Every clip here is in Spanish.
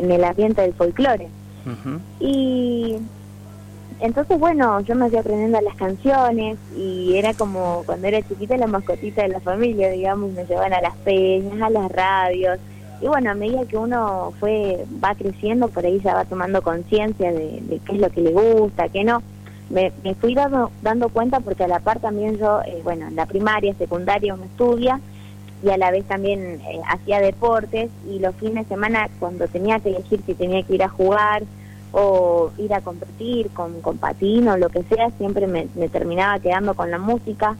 en, el ambiente del folclore. Y entonces, bueno, yo me fui aprendiendo las canciones y era como cuando era chiquita la mascotita de la familia, digamos, me llevaban a las peñas, a las radios. Y bueno, a medida que uno fue va creciendo, por ahí ya va tomando conciencia de, qué es lo que le gusta, qué no. Me, fui dando, dando cuenta porque a la par también yo, eh, bueno, en la primaria, secundaria uno estudia y a la vez también eh, hacía deportes y los fines de semana cuando tenía que elegir si tenía que ir a jugar o ir a competir con, con patín o lo que sea, siempre me, terminaba quedando con la música.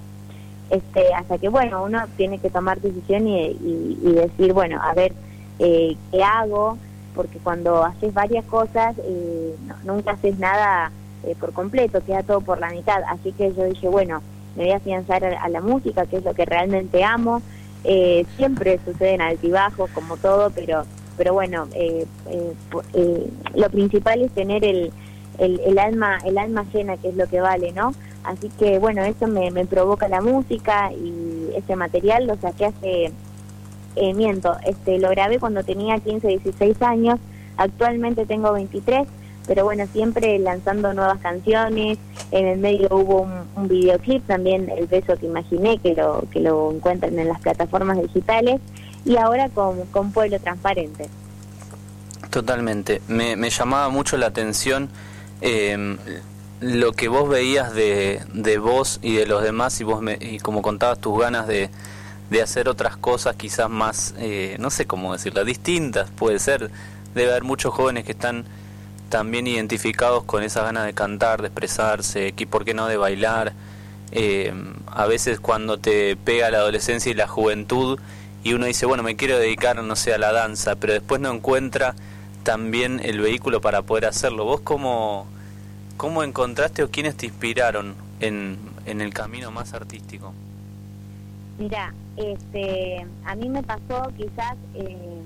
Este, hasta que bueno, uno tiene que tomar decisión y, decir, bueno, a ver, eh, ¿qué hago? Porque cuando haces varias cosas, eh, nunca haces nada por completo, queda todo por la mitad. Así que yo dije, bueno, me voy a afianzar a la música, que es lo que realmente amo, eh, siempre suceden altibajos como todo, pero pero bueno, eh, eh, eh, lo principal es tener el, el, alma el alma llena, que es lo que vale, ¿no? Así que bueno, eso me, me provoca la música y ese material lo saqué hace, miento, este lo grabé cuando tenía 15, 16 años, actualmente tengo 23 pero bueno, siempre lanzando nuevas canciones. En el medio hubo un, videoclip también, El beso que imaginé, que lo, que lo encuentran en las plataformas digitales. Y ahora con, con Pueblo Transparente. Totalmente. Me, llamaba mucho la atención em, lo que vos veías de, de vos y de los demás y vos me, y como contabas tus ganas de, de hacer otras cosas quizás más, eh, no sé cómo decirlo, distintas, puede ser. Debe haber muchos jóvenes que están también identificados con esa ganas de cantar, de expresarse, y por qué no de bailar. Eh, a veces cuando te pega la adolescencia y la juventud y uno dice, bueno, me quiero dedicar, no sé, a la danza, pero después no encuentra también el vehículo para poder hacerlo. ¿Vos cómo, cómo encontraste o quiénes te inspiraron en, en el camino más artístico? Mira, este, a mí me pasó quizás, eh,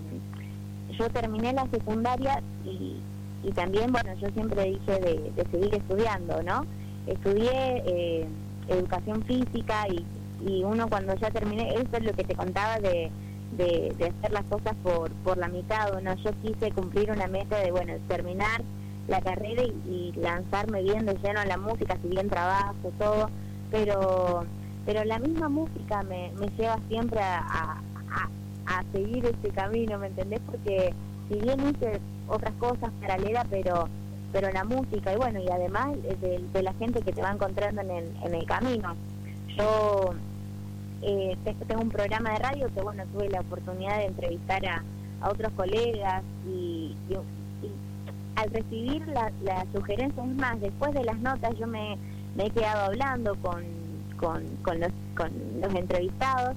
yo terminé la secundaria y y también, bueno, yo siempre dije de, seguir estudiando, ¿no? Estudié eh, educación física y, y uno cuando ya terminé, eso es lo que te contaba de, de, hacer las cosas por, por la mitad, ¿no? Yo quise cumplir una meta de, bueno, terminar la carrera y, lanzarme bien de lleno a la música, si bien trabajo, todo, pero pero la misma música me, me lleva siempre a, a, a, a seguir ese camino, ¿me entendés? Porque si bien hice otras cosas paralelas, pero pero la música y bueno, y además de, la gente que te va encontrando en el, en el camino. Yo eh, tengo un programa de radio que bueno, tuve la oportunidad de entrevistar a, a otros colegas y, al recibir las la sugerencias, es más, después de las notas yo me, he quedado hablando con, con, con, los, con los entrevistados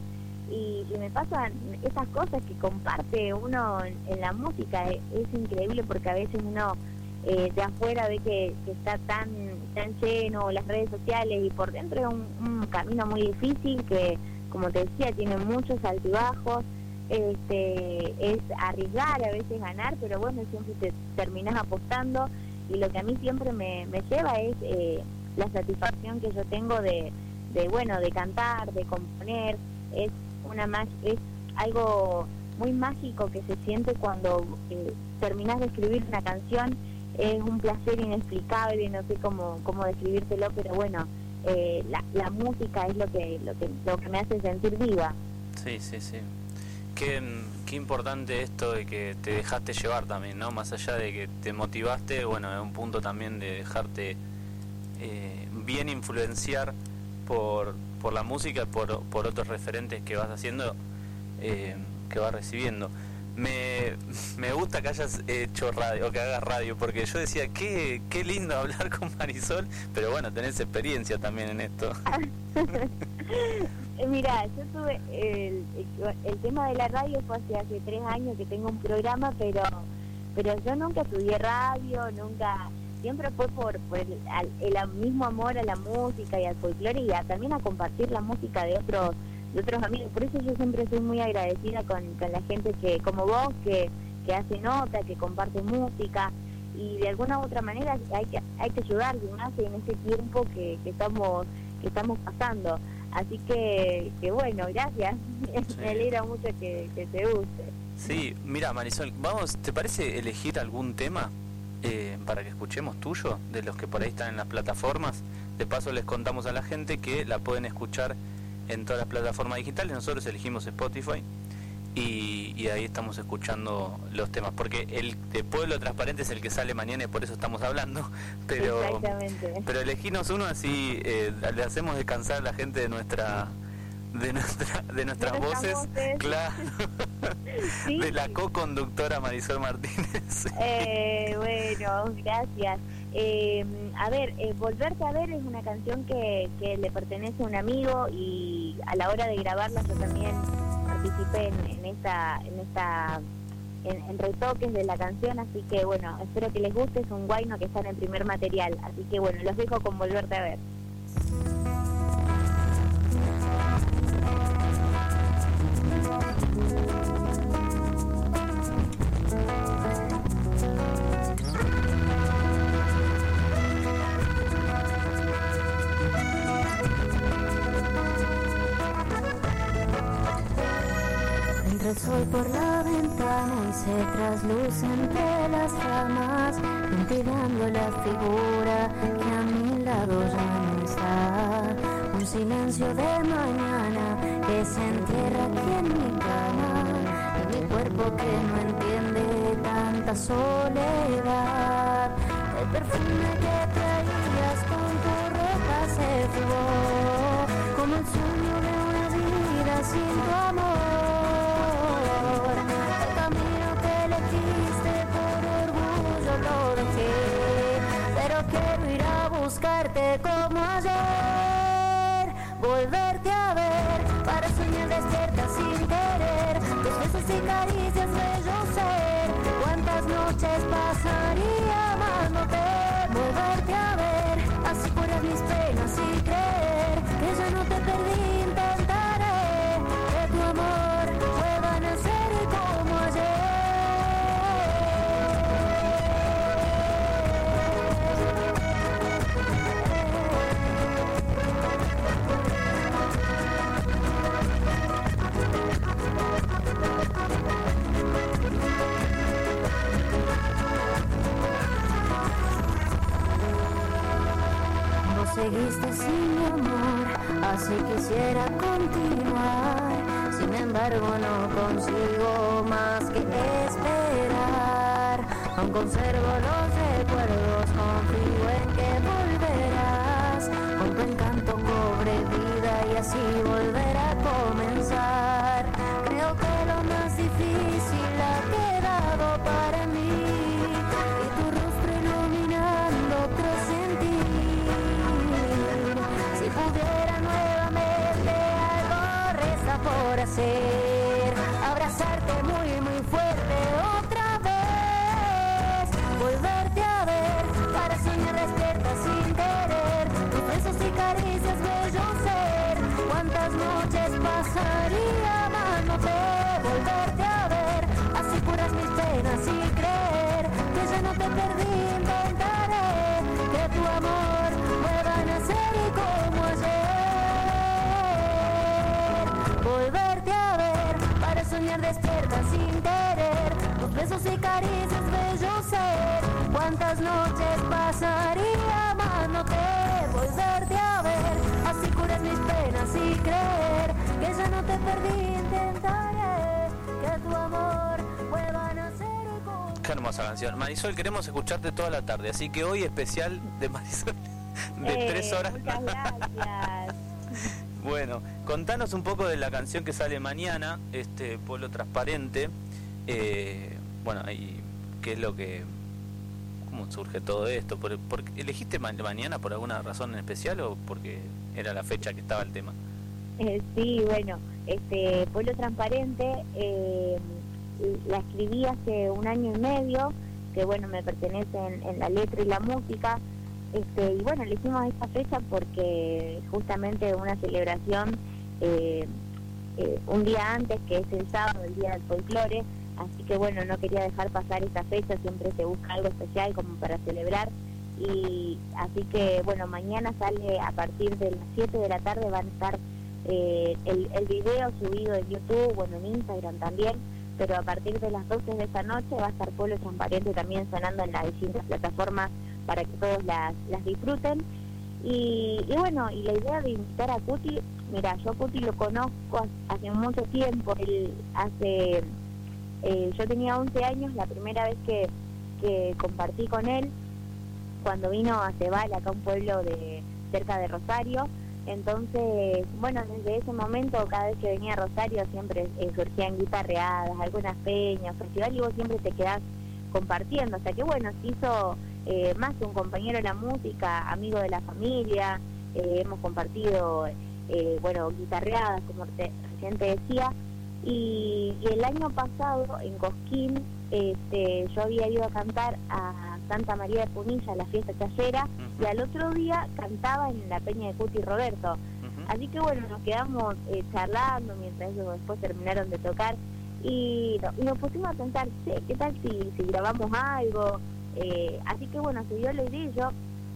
y, me pasan esas cosas que comparte uno en, la música, es, increíble porque a veces uno eh, de afuera ve que, está tan, tan lleno las redes sociales y por dentro es un, camino muy difícil que, como te decía, tiene muchos altibajos, este, es arriesgar, a veces ganar, pero bueno, siempre te terminas apostando y lo que a mí siempre me, me lleva es eh, la satisfacción que yo tengo de, de, bueno, de cantar, de componer, es una es algo muy mágico que se siente cuando eh, terminas de escribir una canción. Es un placer inexplicable no sé cómo cómo describírtelo pero bueno eh, la, la música es lo que lo que lo que me hace sentir viva. Sí sí sí. Qué, qué importante esto de que te dejaste llevar también no más allá de que te motivaste bueno es un punto también de dejarte eh, bien influenciar por por la música, por, por otros referentes que vas haciendo, eh, que vas recibiendo. Me, me gusta que hayas hecho radio, o que hagas radio, porque yo decía, qué, qué lindo hablar con Marisol, pero bueno, tenés experiencia también en esto. Eh, mira, yo tuve el, el, tema de la radio fue hace, hace tres años que tengo un programa, pero pero yo nunca estudié radio, nunca, siempre fue por, por el, el, mismo amor a la música y al folclore y también a compartir la música de otros de otros amigos. Por eso yo siempre soy muy agradecida con, con la gente que como vos, que, que hace nota, que comparte música y de alguna u otra manera hay que hay que ayudar más en este tiempo que, que estamos que estamos pasando. Así que, que bueno gracias. Me alegra mucho que, que te guste. Sí mira Marisol vamos te parece elegir algún tema eh, para que escuchemos tuyo de los que por ahí están en las plataformas. De paso les contamos a la gente que la pueden escuchar en todas las plataformas digitales. Nosotros elegimos Spotify y, ahí estamos escuchando los temas, porque el de Pueblo Transparente es el que sale mañana y por eso estamos hablando, pero, pero elegimos uno así, eh, le hacemos descansar a la gente de nuestra de nuestra de nuestras voces, claro. De la co-conductora Marisol Martínez eh, bueno gracias. Eh, a ver volverte a ver es una canción que, que le pertenece a un amigo y a la hora de grabarla yo también participé en, esta, en esta en, retoques de la canción, así que bueno, espero que les guste, es un guayno que está en el primer material, así que bueno, los dejo con volverte a ver. El sol por la ventana y se trasluce entre las ramas, intimidando la figura que a mi lado ya no está. Un silencio de mañana que se entierra aquí en mi cama, y mi cuerpo que no entiende tanta soledad. El perfume que traías con tu ropa se fugó, como el sueño de una vida sin tu amor. Quiero ir a buscarte como ayer, volverte a ver para soñar despierta sin querer, tus besos y caricias yo ser, cuántas noches pasaría no consigo más que esperar. Aún conservo los recuerdos, confío en que volverás. Con tu encanto cobre vida y así volver a comenzar. Creo que lo más difícil ha quedado para mí. Y tu rostro iluminando otro si pudiera nuevamente algo resta por hacer, sin querer tus besos y caricias bello ser cuántas noches pasaría amándote volverte a ver así curas mis penas y creer que ya no te perdí intentaré que tu amor pueda nacer y como Qué hermosa canción. Marisol, queremos escucharte toda la tarde, así que hoy especial de Marisol de Eh, tres horas. Muchas gracias. Bueno, contanos un poco de la canción que sale mañana, este Pueblo Transparente. Eh, bueno, ahí, ¿qué es lo que... ¿Cómo surge todo esto? ¿Por, por- ¿Elegiste ma- mañana por alguna razón en especial o porque era la fecha que estaba el tema? Eh, sí, bueno, este Pueblo Transparente eh, la escribí hace un año y medio, que bueno, me pertenece en, la letra y la música. Este, y bueno, elegimos esta fecha porque justamente una celebración eh, eh, un día antes, que es el sábado, el día del folclore, así que bueno, no quería dejar pasar esta fecha, siempre se busca algo especial como para celebrar. Y así que bueno, mañana sale a partir de las 7 de la tarde van a estar eh, el, el video subido en YouTube, bueno, en Instagram también, pero a partir de las 12 de esta noche va a estar Pueblo Transparente también sonando en las distintas plataformas para que todos las, las disfruten. Y, y, bueno, y la idea de invitar a Cuti, mira, yo a Cuti lo conozco hace mucho tiempo, él hace, eh, yo tenía 11 años, la primera vez que, que compartí con él, cuando vino a Cebal, acá un pueblo de cerca de Rosario, entonces, bueno, desde ese momento, cada vez que venía a Rosario, siempre eh, surgían guitarreadas, algunas peñas, festival, y vos siempre te quedás compartiendo. O sea que, bueno, se hizo eh, más que un compañero de la música, amigo de la familia, eh, hemos compartido, bueno, guitarreadas, como recién te decía. Y, el año pasado, en Cosquín, este, yo había ido a cantar a Santa María de Punilla, la fiesta chayera, y al otro día cantaba en la peña de Cuti y Roberto. Así que bueno, nos quedamos eh, charlando mientras ellos después terminaron de tocar y, nos pusimos a pensar, ¿qué tal si, si grabamos algo? Eh, así que bueno, se dio la idea y yo,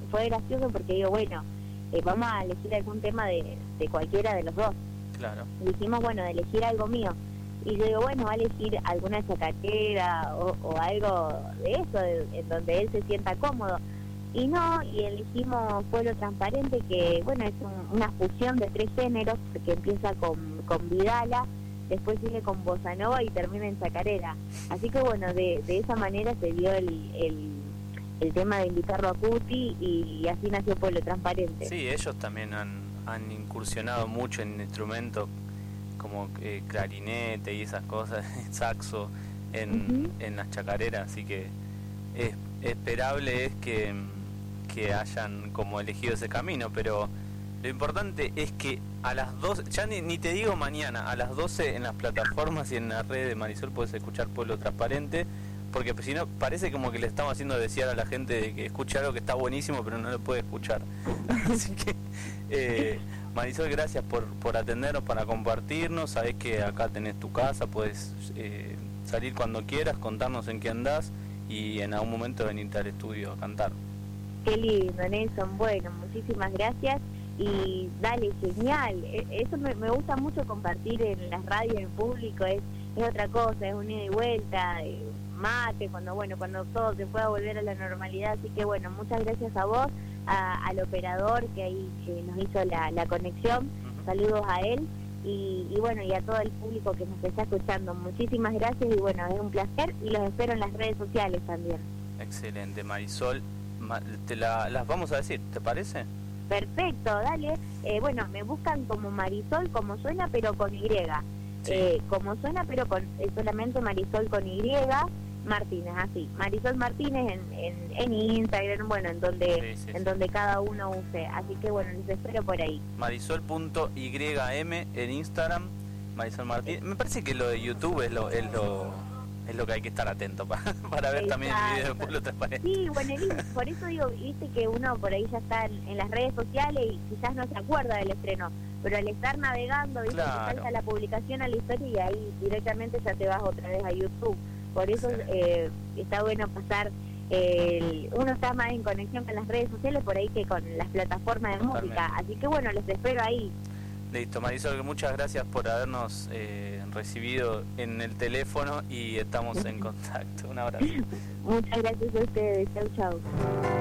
fue gracioso porque digo, bueno, eh, vamos a elegir algún tema de, de cualquiera de los dos. Claro. dijimos, bueno, de elegir algo mío y yo digo, bueno, va a elegir alguna chacaquera o, o algo de eso, en donde él se sienta cómodo. Y no, y elegimos Pueblo Transparente, que bueno, es una fusión de tres géneros, que empieza con, con Vidala, después sigue con Bossa Nova y termina en chacarera. Así que bueno, de, de esa manera se dio el, el, el tema de invitarlo a Cuti y, así nació Pueblo Transparente. Sí, ellos también han, han incursionado mucho en instrumentos como eh, clarinete y esas cosas, saxo en, en las chacareras, así que es, esperable es que, que hayan como elegido ese camino, pero lo importante es que a las 12, ya ni, te digo mañana, a las 12 en las plataformas y en la red de Marisol puedes escuchar Pueblo Transparente, porque si no, parece como que le estamos haciendo desear a la gente de que escuche algo que está buenísimo, pero no lo puede escuchar. Así que eh, Marisol, gracias por, por atendernos, para compartirnos. Sabés que acá tenés tu casa, puedes eh, salir cuando quieras, contarnos en qué andás y en algún momento venirte al estudio a cantar. Qué lindo, Nelson. Bueno, muchísimas gracias y dale, genial. E, eso me, gusta mucho compartir en las radios, en público, es, es otra cosa, es un ida y vuelta, eh, mate, cuando, bueno, cuando todo se pueda volver a la normalidad. Así que, bueno, muchas gracias a vos al operador que ahí nos hizo la, la conexión. Saludos a él y, bueno, y a todo el público que nos está escuchando. Muchísimas gracias y bueno, es un placer y los espero en las redes sociales también. Excelente, Marisol. te las vamos a decir, ¿te parece? Perfecto, dale. Eh, bueno, me buscan como Marisol, como suena, pero con Y. Eh, como suena, pero con eh, solamente Marisol con Y. Martínez, así, Marisol Martínez en, en, en Instagram, bueno, en donde en donde cada uno use. Así que bueno, les espero por ahí. Marisol.ym en Instagram, Marisol Martínez. Me parece que lo de YouTube es lo, es lo, es lo que hay que estar atento para, para ver también el video de Pueblo Transparente. Sí, bueno, por eso digo, viste que uno por ahí ya está en, las redes sociales y quizás no se acuerda del estreno, pero al estar navegando, viste, salta la publicación a la historia y ahí directamente ya te vas otra vez a YouTube. Por eso eh, está bueno pasar, uno está más en conexión con las redes sociales por ahí que con las plataformas de música. Así que bueno, les espero ahí. Listo, Marisol, muchas gracias por habernos eh, recibido en el teléfono y estamos en contacto. Un abrazo. muchas gracias a ustedes. Chau, chau.